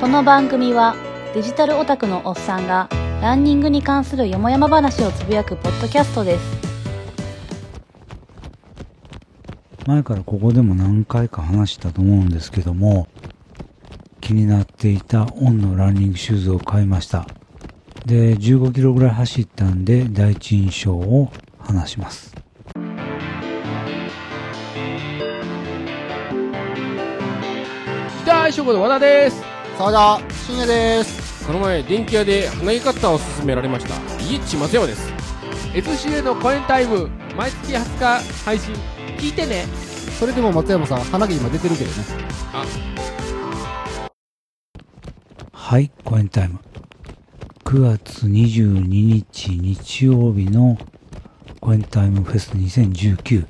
この番組はデジタルオタクのおっさんがランニングに関するよもやま話をつぶやくポッドキャストです。前からここでも何回か話したと思うんですけども気になっていたオンのランニングシューズを買いました。で15キロぐらい走ったんで第一印象を話します。大将軍の和田です沢田信也です。この前電気屋で花木カッターを勧められました。家地松山です。SCA の公演タイム毎月20日配信。聞いてね。それでも松山さん花毛今出てるけどね。はいコエンタイム。9月22日日曜日のコエンタイムフェス2019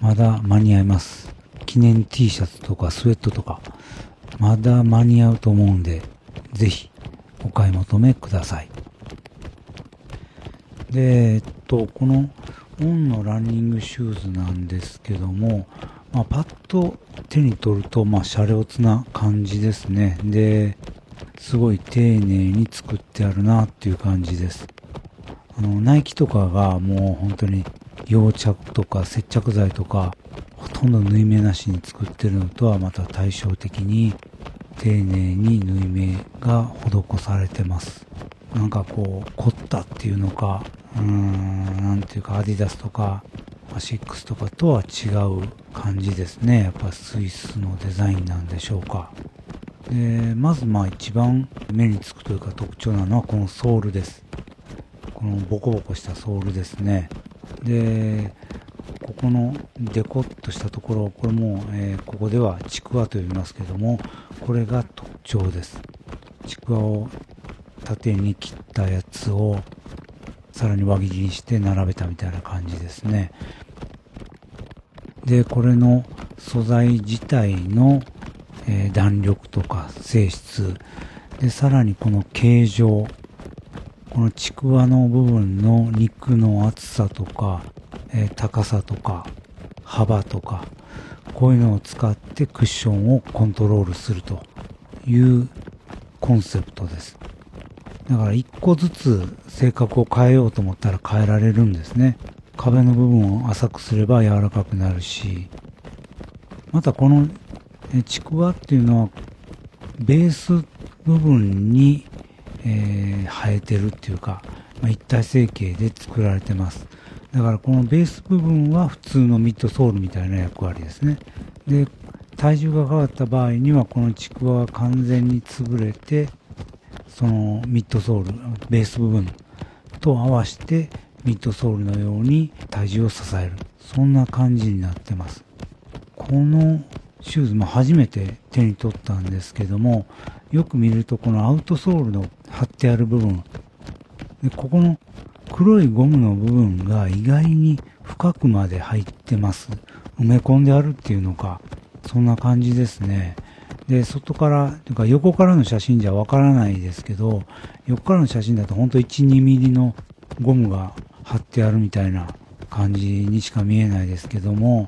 まだ間に合います。記念 T シャツとかスウェットとかまだ間に合うと思うんでぜひお買い求めくださいでえっとこのオンのランニングシューズなんですけども、まあ、パッと手に取ると、まあ、シャレオツな感じですね。で、すごい丁寧に作ってあるなっていう感じです。あの、ナイキとかがもう本当に溶着とか接着剤とか、ほとんど縫い目なしに作ってるのとはまた対照的に、丁寧に縫い目が施されてます。なんかこう、凝ったっていうのか、うーん、なんていうか、アディダスとか、アシックスとかとは違う感じですね。やっぱスイスのデザインなんでしょうか。で、まずまあ一番目につくというか特徴なのはこのソールです。このボコボコしたソールですね。で、このデコッとしたところ、これも、えーここではちくわと呼びますけども、これが特徴です。ちくわを縦に切ったやつをさらに輪切りにして並べたみたいな感じですね。で、これの素材自体の、えー弾力とか性質、で、さらにこの形状、このちくわの部分の肉の厚さとか、え高さとか、幅とか、こういうのを使ってクッションをコントロールするというコンセプトです。だから一個ずつ性格を変えようと思ったら変えられるんですね。壁の部分を浅くすれば柔らかくなるし、またこのちくわっていうのはベース部分に、えー生えてるっていうか、まあ、一体成形で作られてます。だからこのベース部分は普通のミッドソールみたいな役割ですね。で、体重が変わった場合にはこのちくわが完全に潰れて、そのミッドソール、ベース部分と合わせてミッドソールのように体重を支える。そんな感じになってます。このシューズも初めて手に取ったんですけども、よく見るとこのアウトソールの貼ってある部分、でここの黒いゴムの部分が意外に深くまで入ってます。埋め込んであるっていうのか、そんな感じですね。で、外から、というか横からの写真じゃわからないですけど、横からの写真だと本当1、2ミリのゴムが貼ってあるみたいな感じにしか見えないですけども、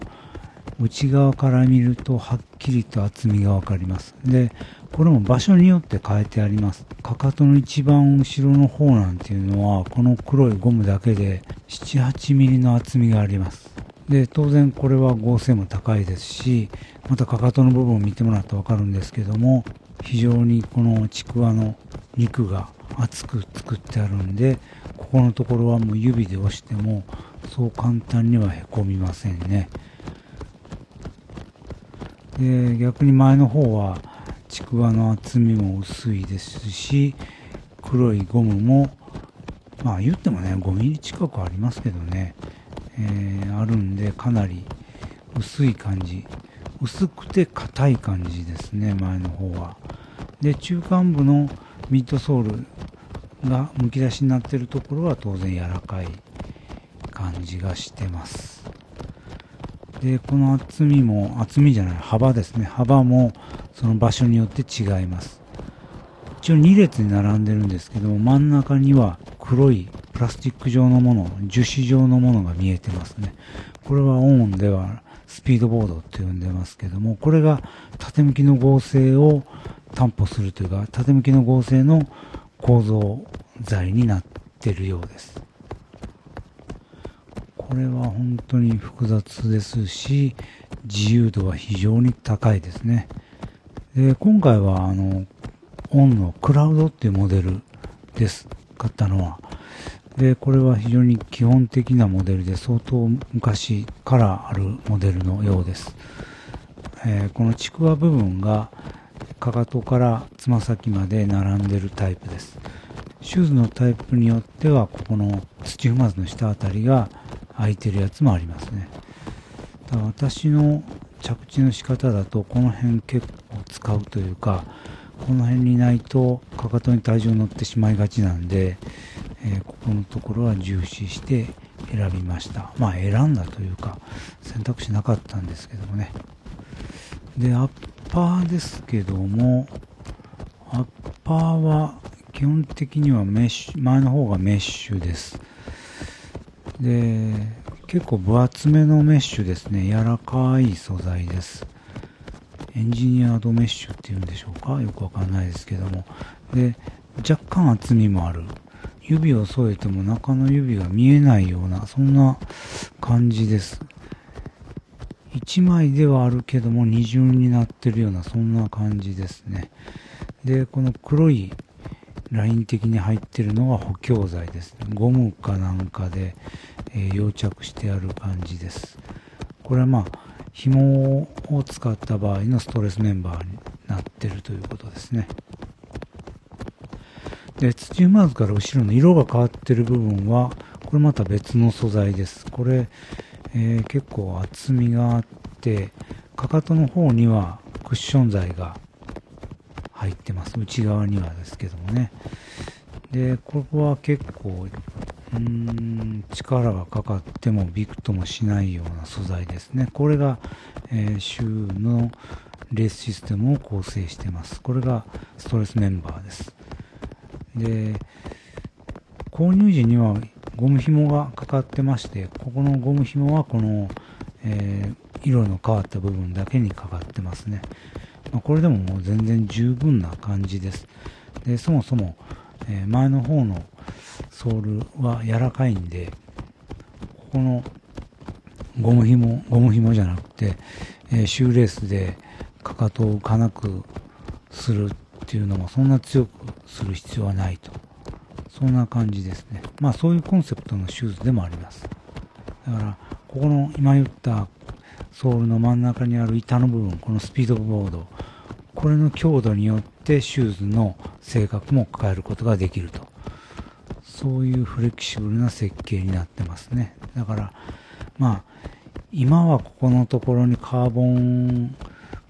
内側から見るとはっきりと厚みがわかります。で、これも場所によって変えてあります。かかとの一番後ろの方なんていうのは、この黒いゴムだけで7、8ミリの厚みがあります。で、当然これは合成も高いですし、またかかとの部分を見てもらったらわかるんですけども、非常にこのちくわの肉が厚く作ってあるんで、ここのところはもう指で押しても、そう簡単にはへこみませんね。で逆に前の方はちくわの厚みも薄いですし黒いゴムもまあ言ってもね5ミリ近くありますけどね、えーあるんでかなり薄い感じ。薄くて硬い感じですね前の方は。で中間部のミッドソールがむき出しになってるところは当然柔らかい感じがしてます。でこの厚みも厚みじゃない幅ですね。幅もその場所によって違います。一応2列に並んでるんですけど真ん中には黒いプラスチック状のもの樹脂状のものが見えてますね。これはオンではスピードボードって呼んでますけども、これが縦向きの合成を担保するというか、縦向きの合成の構造材になってるようです。これは本当に複雑ですし、自由度は非常に高いですね。で、今回はあの、オンのクラウドっていうモデルです。買ったのは。で、これは非常に基本的なモデルで相当昔からあるモデルのようです。えーこのちくわ部分がかかとからつま先まで並んでるタイプです。シューズのタイプによっては、ここの土踏まずの下あたりが空いてるやつもありますね。だから私の着地の仕方だと、この辺結構使うというか、この辺にないとかかとに体重乗ってしまいがちなんで、えーここのところは重視して選びました。まあ選んだというか、選択肢なかったんですけどもね。で、アッパーですけども、アッパーは基本的にはメッシュ、前の方がメッシュです。で、結構分厚めのメッシュですね。柔らかい素材です。エンジニアードメッシュっていうんでしょうか？よくわかんないですけども。で、若干厚みもある。指を添えても中の指が見えないような、そんな感じです。1枚ではあるけども二重になってるようなそんな感じですね。で、この黒いライン的に入ってるのが補強剤ですね。ゴムかなんかで、えー溶着してある感じです。これはまあ、紐を使った場合のストレスメンバーになってるということですね。で、土踏まずから後ろの色が変わってる部分は、これまた別の素材です。これ、えー結構厚みがあって、かかとの方にはクッション材が入ってます。内側にはですけどもね。で、ここは結構、うーん、力がかかってもビクともしないような素材ですね。これが、えーシューのレースシステムを構成してます。これがストレスメンバーです。で、購入時にはゴム紐がかかってまして、ここのゴム紐はこの、えー色の変わった部分だけにかかってますね。まあこれでももう全然十分な感じです。で、そもそも、えー前の方のソールは柔らかいんで、ここのゴム紐、ゴム紐じゃなくて、えーシューレースでかかとを浮かなくするっていうのもそんな強くする必要はないと。そんな感じですね。まあそういうコンセプトのシューズでもあります。だから、ここの今言ったソールの真ん中にある板の部分、このスピードボード、これの強度によってシューズの性格も変えることができると。そういうフレキシブルな設計になってますね。だから、まあ、今はここのところにカーボン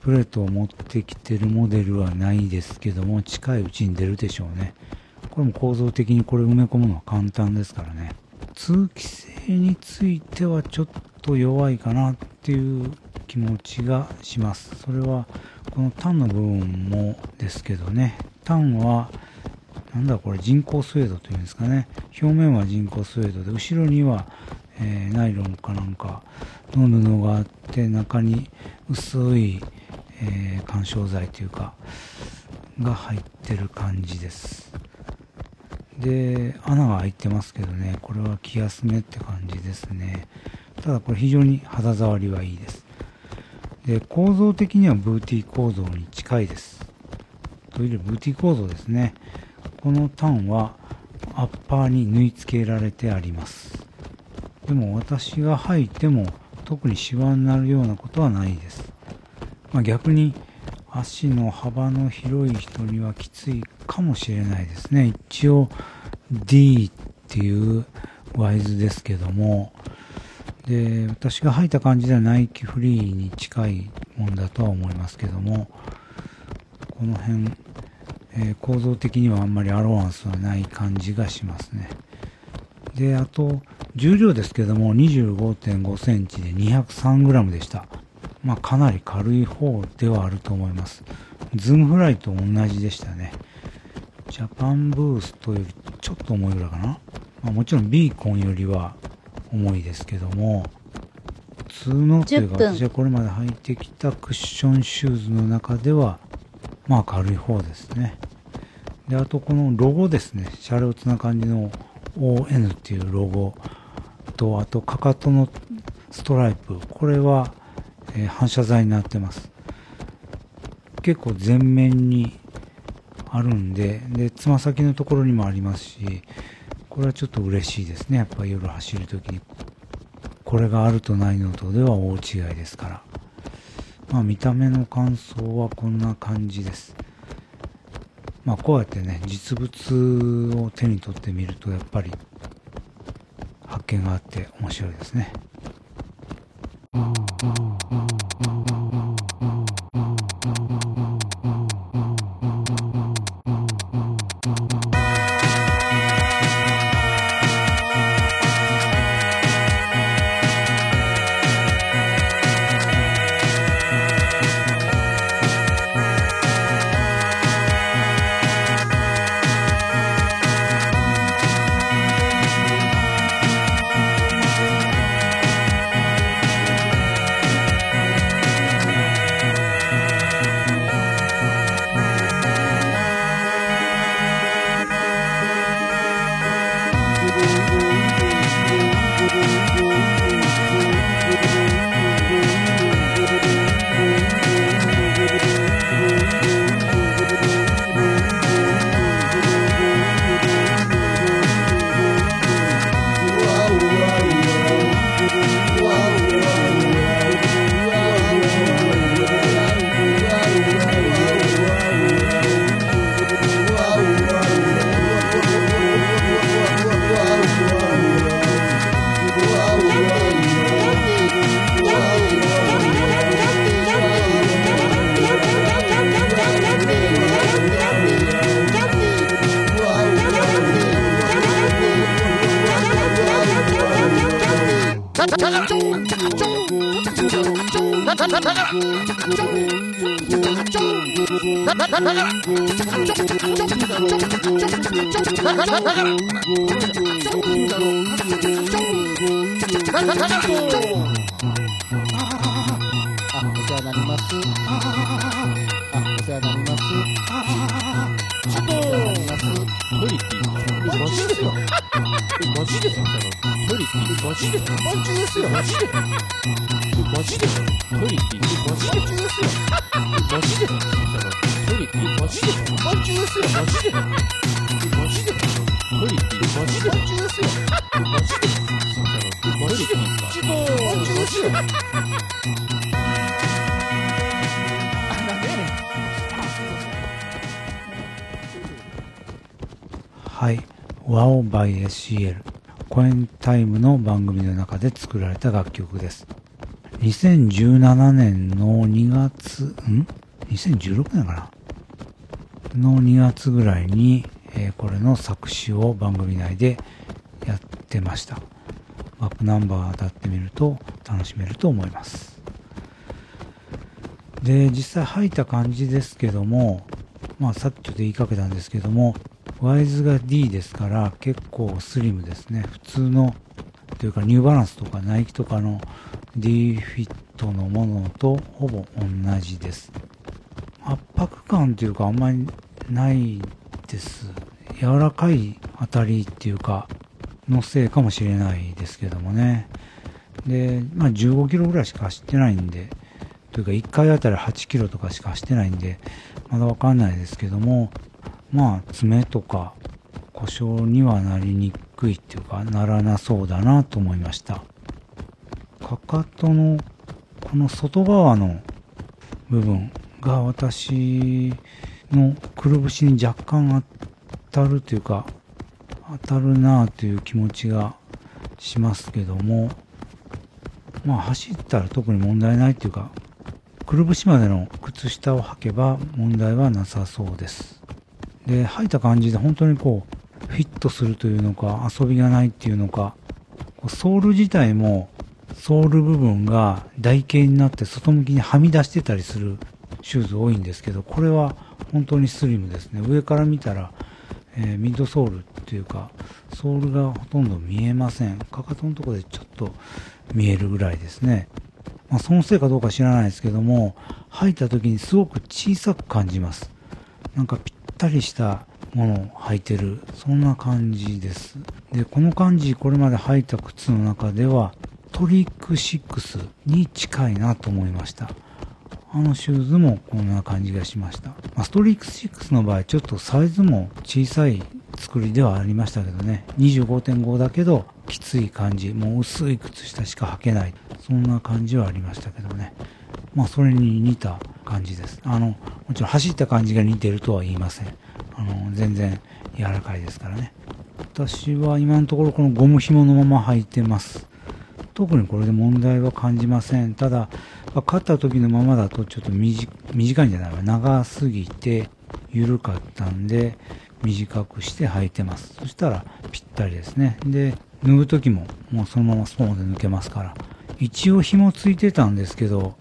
プレートを持ってきてるモデルはないですけども、近いうちに出るでしょうね。これも構造的にこれ埋め込むのは簡単ですからね。通気性についてはちょっと弱いかなっていう気持ちがします。それは、このタンの部分もですけどね。タンは、なんだこれ人工スウェードというんですかね。表面は人工スウェードで、後ろには、えーナイロンかなんかの布があって、中に薄い、えー干渉剤というか、が入ってる感じです。で、穴が開いてますけどね、これは気休めって感じですね。ただこれ非常に肌触りはいいです。で、構造的にはブーティー構造に近いです。というよりブーティー構造ですね。このタンはアッパーに縫い付けられてあります。でも私が履いても特にシワになるようなことはないです。まあ、逆に足の幅の広い人にはきついかもしれないですね。一応 D っていうワイズですけども、で、私が履いた感じではナイキフリーに近いもんだとは思いますけども、この辺、えー構造的にはあんまり allowance はない感じがしますね。で、あと、重量ですけども、25.5センチで 203g でした。まあ、かなり軽い方ではあると思います。ズームフライと同じでしたね。ジャパンブーストよりちょっと重いぐらいかな。まあ、もちろんビーコンよりは重いですけども、通のというか10分私はこれまで履いてきたクッションシューズの中ではまあ軽い方ですねであとこのロゴですねシャレオツな感じの ON っていうロゴとあとかかとのストライプこれは、え反射材になってます。結構前面にあるんででつま先のところにもありますしこれはちょっと嬉しいですね。やっぱ夜走るときに。これがあるとないのとでは大違いですから。まあ見た目の感想はこんな感じです。まあこうやってね実物を手に取ってみるとやっぱり発見があって面白いですね。マジですよ。マジですよ。無理って言うマジで。マジですよ。マジで。マジですよ。無理って言うマジで。マジで。無理ってマジですよ。マジですよ。マジで。マジで。無理って言うマジで。マジですよ。マジで。マジで。ちょっと、マジですよ。はい。WOW by SCL コエンタイムの番組の中で作られた楽曲です。2017年の2月、ん ?2016 年かな？の2月ぐらいに、えーこれの作詞を番組内でやってました。バックナンバーだってみると楽しめると思います。で、実際入った感じですけども、まあさっきちょっと言いかけたんですけども、ワイズが D ですから結構スリムですね。普通の、というかニューバランスとかナイキとかの D フィットのものとほぼ同じです。圧迫感というかあんまりないです。柔らかい当たりっていうか、のせいかもしれないですけどもね。で、まあ15キロぐらいしか走ってないんで、というか1回あたり8キロとかしか走ってないんで、まだわかんないですけども、まあ爪とか故障にはなりにくいっていうか、ならなそうだなと思いました。かかとのこの外側の部分が私のくるぶしに若干当たるというか、当たるなという気持ちがしますけども、まあ走ったら特に問題ないというか、くるぶしまでの靴下を履けば問題はなさそうです。で、履いた感じで本当にこう、フィットするというのか、遊びがないっていうのか、ソール自体も、ソール部分が台形になって外向きにはみ出してたりするシューズ多いんですけど、これは本当にスリムですね。上から見たら、えーミッドソールっていうか、ソールがほとんど見えません。かかとのとこでちょっと見えるぐらいですね。まあ、そのせいかどうか知らないですけども、履いた時にすごく小さく感じます。なんかぴったりしたものを履いてる、そんな感じです。で、この感じ、これまで履いた靴の中では、トリック6に近いなと思いました。あのシューズもこんな感じがしました。ま、ストリック6の場合、ちょっとサイズも小さい作りではありましたけどね。25.5だけど、きつい感じ。もう薄い靴下しか履けない。そんな感じはありましたけどね。まあ、それに似た感じです。あの、もちろん走った感じが似てるとは言いません。あの、全然柔らかいですからね。私は今のところこのゴム紐のまま履いてます。特にこれで問題は感じません。ただ、勝った時のままだとちょっと短いんじゃない。長すぎて緩かったんで、短くして履いてます。そしたらぴったりですね。で、脱ぐ時ももうそのままスポーンで抜けますから。一応紐ついてたんですけど、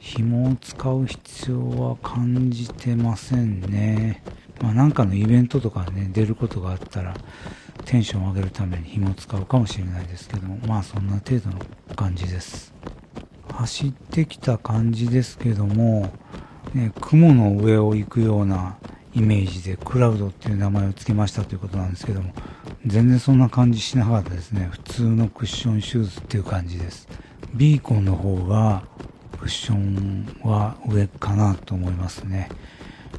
紐を使う必要は感じてませんね。まあなんかのイベントとかね、出ることがあったら、テンションを上げるために紐を使うかもしれないですけども、まあそんな程度の感じです。走ってきた感じですけども、ね、雲の上を行くようなイメージでクラウドっていう名前を付けましたということなんですけども、全然そんな感じしなかったですね。普通のクッションシューズっていう感じです。ビーコンの方がクッションは上かなと思いますね。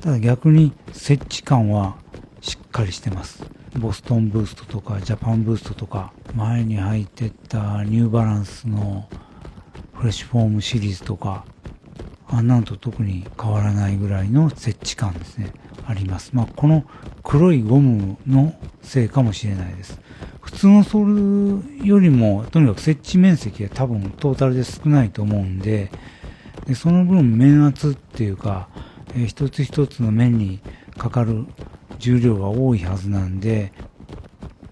ただ逆に設置感はしっかりしてます。ボストンブーストとかジャパンブーストとか前に履いてたニューバランスのフレッシュフォームシリーズとかあんなんと特に変わらないぐらいの設置感ですねあります。まあこの黒いゴムのせいかもしれないです。普通のソールよりもとにかく設置面積が多分トータルで少ないと思うんででその分面圧っていうか、えー一つ一つの面にかかる重量が多いはずなんで、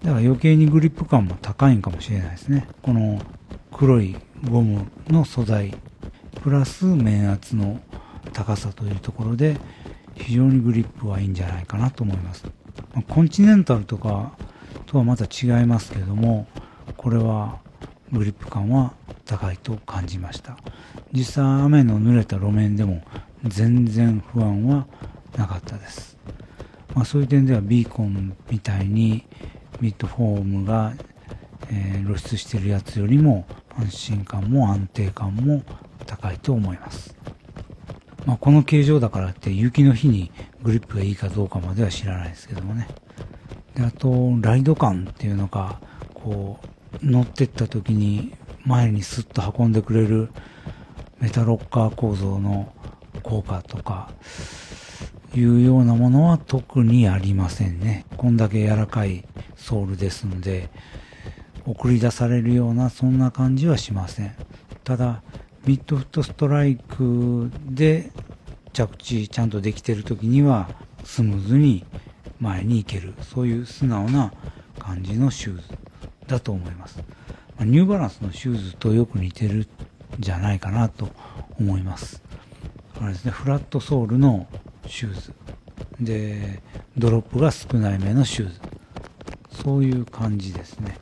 だから余計にグリップ感も高いんかもしれないですね。この黒いゴムの素材、プラス面圧の高さというところで、非常にグリップはいいんじゃないかなと思います。まコンチネンタルとかとはまた違いますけども、これはグリップ感は高いと感じました。実際雨の濡れた路面でも全然不安はなかったです。まあ、そういう点ではビーコンみたいにミッドフォームが、え露出してるやつよりも安心感も安定感も高いと思います。まあ、この形状だからって雪の日にグリップがいいかどうかまでは知らないですけどもね。で、あと、ライド感っていうのが、こう、乗ってった時に前にスッと運んでくれるメタロッカー構造の効果とか、いうようなものは特にありませんね。こんだけ柔らかいソールですので、送り出されるようなそんな感じはしません。ただ、ミッドフットストライクで着地ちゃんとできてる時にはスムーズに前に行ける。そういう素直な感じのシューズだと思います。まニューバランスのシューズとよく似てるんじゃないかなと思います。あれですね、フラットソールのシューズ。で、ドロップが少ないめのシューズ。そういう感じですね。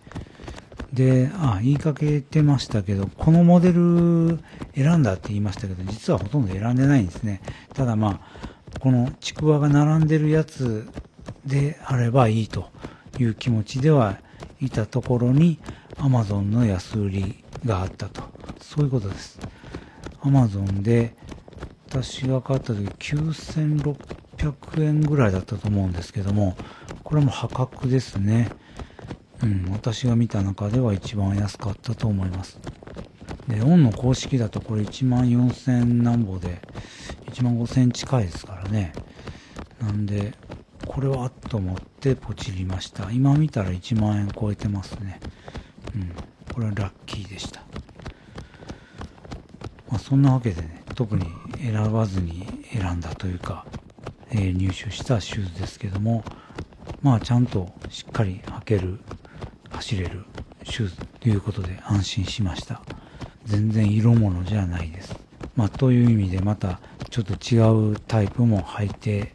で、あ、言いかけてましたけど、このモデル選んだって言いましたけど、実はほとんど選んでないんですね。ただまあ、このちくわが並んでるやつであればいいという気持ちではいたところに、Amazon の安売りがあったと。そういうことです。Amazon で、私が買った時9600円ぐらいだったと思うんですけども、これも破格ですね。うん、私が見た中では一番安かったと思います。で、オンの公式だとこれ14000何ぼで、1万5000近いですからね。なんで、これはと思ってポチりました。今見たら1万円超えてますね。うん、これはラッキーでした。まあ、そんなわけでね、特に選ばずに選んだというか、えー入手したシューズですけども、まあちゃんとしっかり履ける、走れるシューズということで安心しました。全然色物じゃないです。まあという意味でまたちょっと違うタイプも履いて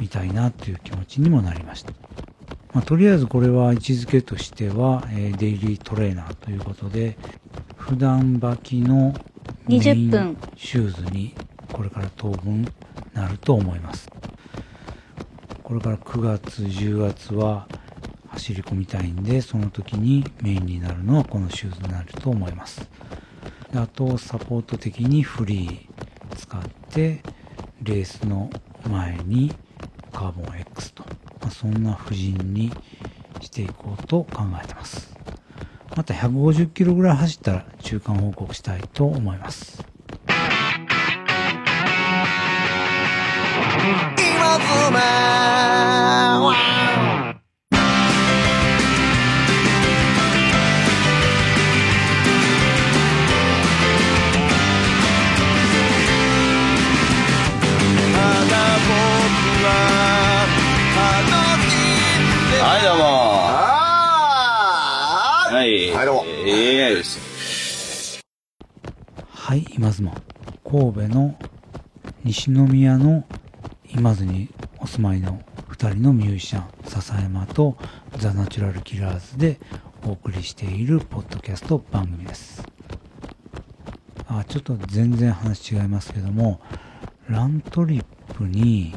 みたいなという気持ちにもなりました。まあ、とりあえずこれは位置づけとしては、えーデイリートレーナーということで、普段履きの20ン分シューズにこれから当分なると思います。これから9月、10月は走り込みたいんで、その時にメインになるのはこのシューズになると思います。であと、サポート的にフリー使って、レースの前にカーボン X と、まあ、そんな布陣にしていこうと考えてます。また150キロぐらい走ったら中間報告したいと思います。今詰はい。はいどうもええです。はい、今妻。神戸の西宮の今津にお住まいの二人のミュージシャン、笹山とザ・ナチュラル・キラーズでお送りしているポッドキャスト番組です。あ、ちょっと全然話違いますけども、ラントリップに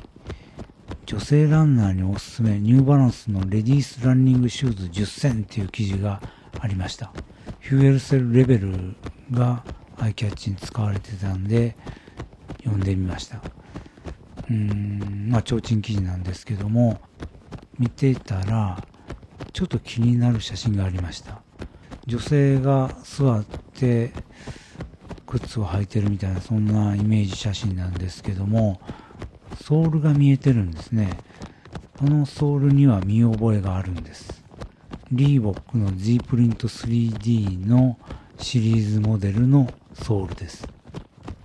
女性ランナーにおすすめニューバランスのレディースランニングシューズ10選っていう記事がありました。フューエルセルレベルがアイキャッチに使われてたんで読んでみました。うーん、まあ提灯記事なんですけども見てたらちょっと気になる写真がありました。女性が座って靴を履いてるみたいなそんなイメージ写真なんですけどもソールが見えてるんですねこのソールには見覚えがあるんですリーボックの Z プリント 3D のシリーズモデルのソールです。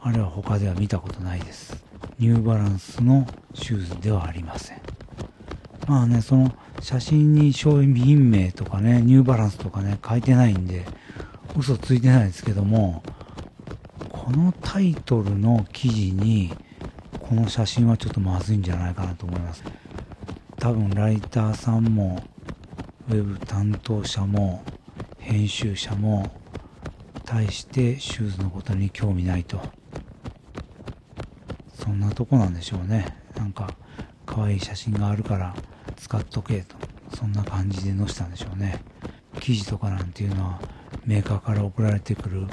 あれは他では見たことないです。ニューバランスのシューズではありません。まあねその写真に商品名とかねニューバランスとかね書いてないんで嘘ついてないですけどもこのタイトルの記事にこの写真はちょっとまずいんじゃないかなと思います。多分ライターさんもウェブ担当者も編集者も対してシューズのことに興味ないと。そんなとこなんでしょうね。なんか可愛い写真があるから使っとけと。そんな感じで載せたんでしょうね。記事とかなんていうのはメーカーから送られてくる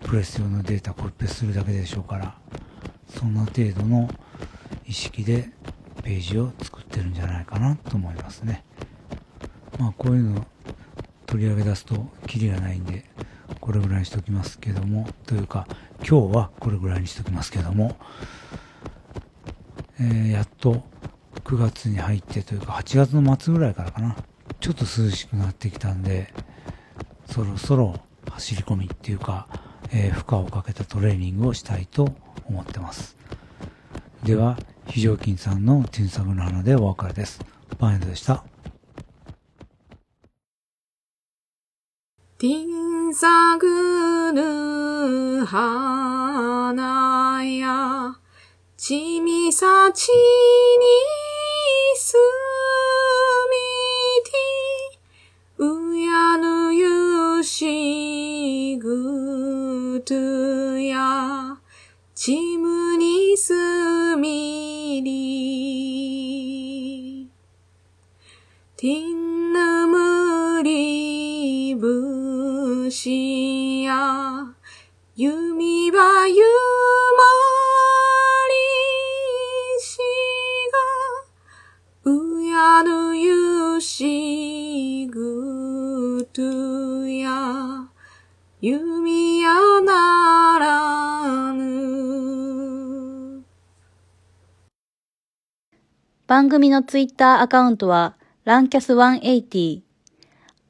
プレス用のデータコピペするだけでしょうからそんな程度の意識でページを作ってるんじゃないかなと思いますね。まあこういうの取り上げ出すとキリがないんでこれぐらいにしときますけどもというか今日はこれぐらいにしときますけども、えーやっと9月に入ってというか8月の末ぐらいからかな。ちょっと涼しくなってきたんでそろそろ走り込みっていうか、えー負荷をかけたトレーニングをしたいと思ってます。では非常勤さんのティンサグの花でお別れです。バーエンドでしたティンサグヌ花や、ちみさちにすみて、うやぬゆしぐとや、ちむにすみり。ブシや、弓はゆまりしが、うやぬゆしぐとや、弓やならぬ。番組のツイッターアカウントは、ランキャス180、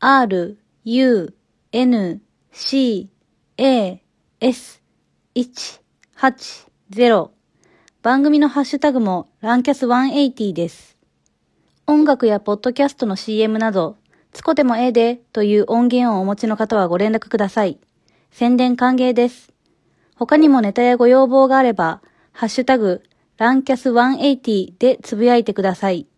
r, u, n, c, a, s, 180番組のハッシュタグもランキャス180です。音楽やポッドキャストの CM など、つこでもええでという音源をお持ちの方はご連絡ください。宣伝歓迎です。他にもネタやご要望があれば、ハッシュタグ、ランキャス180でつぶやいてください。